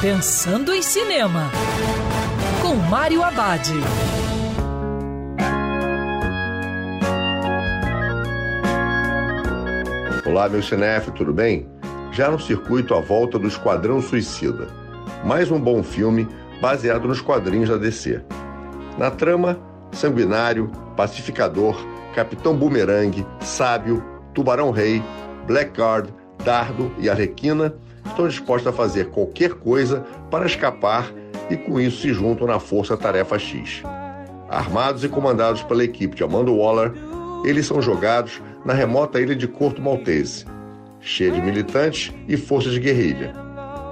Pensando em Cinema, com Mário Abad. Olá, meu cinef, tudo bem? Já no circuito A Volta do Esquadrão Suicida. Mais um bom filme baseado nos quadrinhos da DC. Na trama, Sanguinário, Pacificador, Capitão Boomerang, Sábio, Tubarão Rei, Blackguard, Dardo e Arlequina estão dispostos a fazer qualquer coisa para escapar e com isso se juntam na Força Tarefa X. Armados e comandados pela equipe de Amanda Waller, eles são jogados na remota ilha de Corto Maltese, cheia de militantes e forças de guerrilha.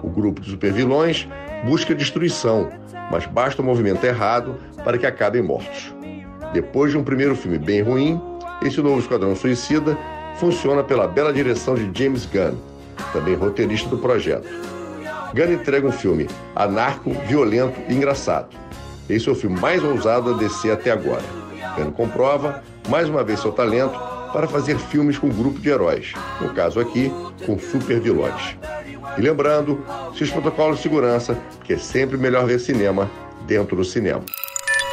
O grupo de supervilões busca destruição, mas basta o movimento errado para que acabem mortos. Depois de um primeiro filme bem ruim, esse novo Esquadrão Suicida funciona pela bela direção de James Gunn, também roteirista do projeto. Gunn entrega um filme anarco, violento e engraçado. Esse é o filme mais ousado a DC até agora. Gunn comprova, mais uma vez, seu talento para fazer filmes com um grupo de heróis, no caso aqui, com super vilões. E lembrando, seus protocolos de segurança, que é sempre melhor ver cinema dentro do cinema.